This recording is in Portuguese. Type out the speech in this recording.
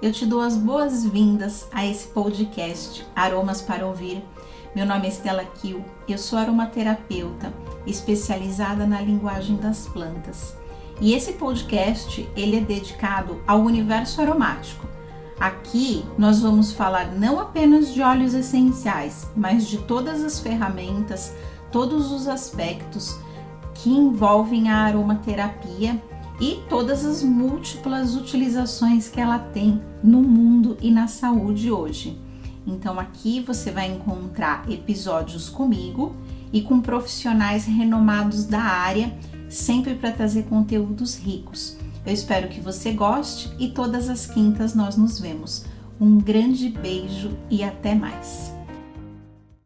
eu te dou as boas-vindas a esse podcast Aromas para Ouvir. Meu nome é Estela Kiel, eu sou aromaterapeuta especializada na linguagem das plantas. E esse podcast ele é dedicado ao universo aromático. Aqui nós vamos falar não apenas de óleos essenciais, mas de todas as ferramentas, todos os aspectos que envolvem a aromaterapia e todas as múltiplas utilizações que ela tem no mundo e na saúde hoje. Então aqui você vai encontrar episódios comigo e com profissionais renomados da área, sempre para trazer conteúdos ricos. Eu espero que você goste e todas as quintas nós nos vemos. Um grande beijo e até mais.